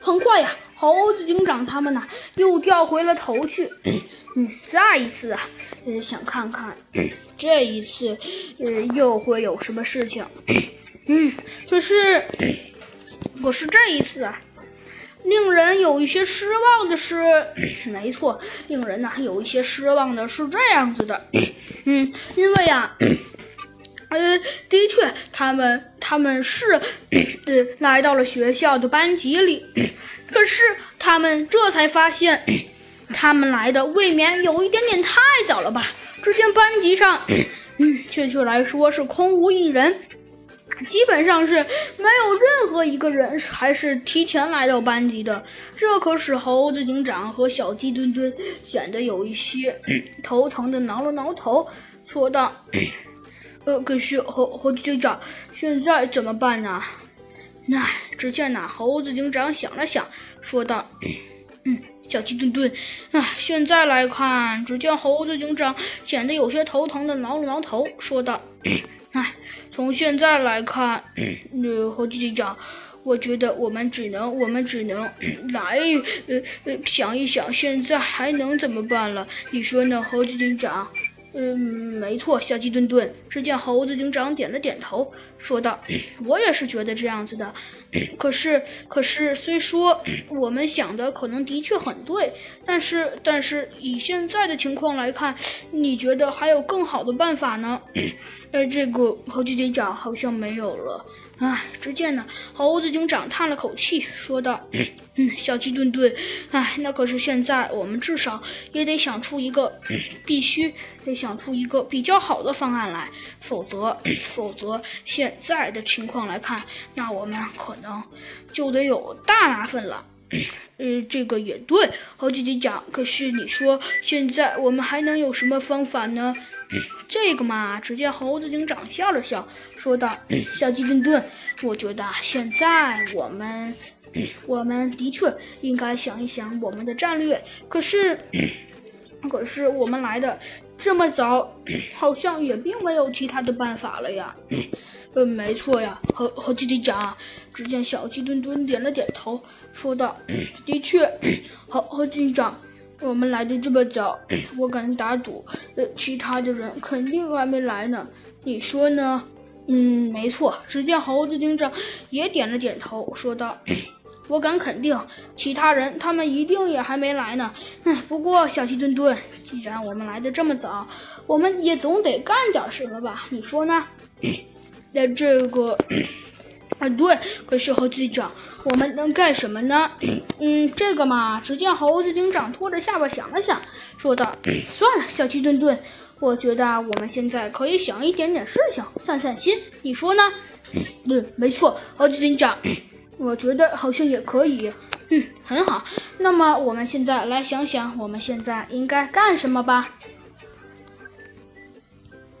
很快呀，猴子警长他们呐又掉回了头去。嗯，再一次啊，呃，想看看 这一次，呃，又会有什么事情。嗯，可是，可是这一次啊，令人有一些失望的是，没错，令人呐有一些失望的是这样子的。嗯，因为呀。呃，的确，他们他们是呃来到了学校的班级里，可是他们这才发现，他们来的未免有一点点太早了吧？只见班级上，嗯，确切来说是空无一人，基本上是没有任何一个人还是提前来到班级的。这可使猴子警长和小鸡墩墩显得有一些头疼的挠了挠头，说道。呃，可是猴猴子警长，现在怎么办呢？唉，只见那猴子警长想了想，说道：“ 嗯，小鸡墩墩，唉，现在来看，只见猴子警长显得有些头疼的挠了挠头，说道：唉，从现在来看，呃，猴子警长，我觉得我们只能，我们只能来，呃呃，想一想，现在还能怎么办了？你说呢，猴子警长？”嗯，没错，小鸡墩墩。只见猴子警长点了点头，说道：“我也是觉得这样子的。可是，可是，虽说我们想的可能的确很对，但是，但是以现在的情况来看，你觉得还有更好的办法呢？”呃，这个猴子警长好像没有了。唉，只见呢，猴子警长叹了口气，说道。嗯，小鸡墩墩，哎，那可是现在我们至少也得想出一个，必须得想出一个比较好的方案来，否则，否则现在的情况来看，那我们可能就得有大麻烦了。呃，这个也对，猴子警长。可是你说现在我们还能有什么方法呢？这个嘛，只见猴子警长笑了笑，说道：“ 小鸡墩墩，我觉得现在我们。”我们的确应该想一想我们的战略。可是，可是我们来的这么早，好像也并没有其他的办法了呀。嗯，没错呀，猴猴子警长。只见小鸡墩墩点了点头，说道：“的确，猴猴警长，我们来的这么早，我敢打赌，呃，其他的人肯定还没来呢。你说呢？”嗯，没错。只见猴子警长也点了点头，说道。我敢肯定，其他人他们一定也还没来呢。嗯，不过小鸡墩墩，既然我们来的这么早，我们也总得干点什么吧？你说呢？那这个，啊对，可是猴子警长，我们能干什么呢？嗯，这个嘛，只见猴子警长拖着下巴想了想，说道：“ 算了，小鸡墩墩，我觉得我们现在可以想一点点事情，散散心。你说呢？”嗯，没错，猴子警长。我觉得好像也可以，嗯，很好。那么我们现在来想想，我们现在应该干什么吧。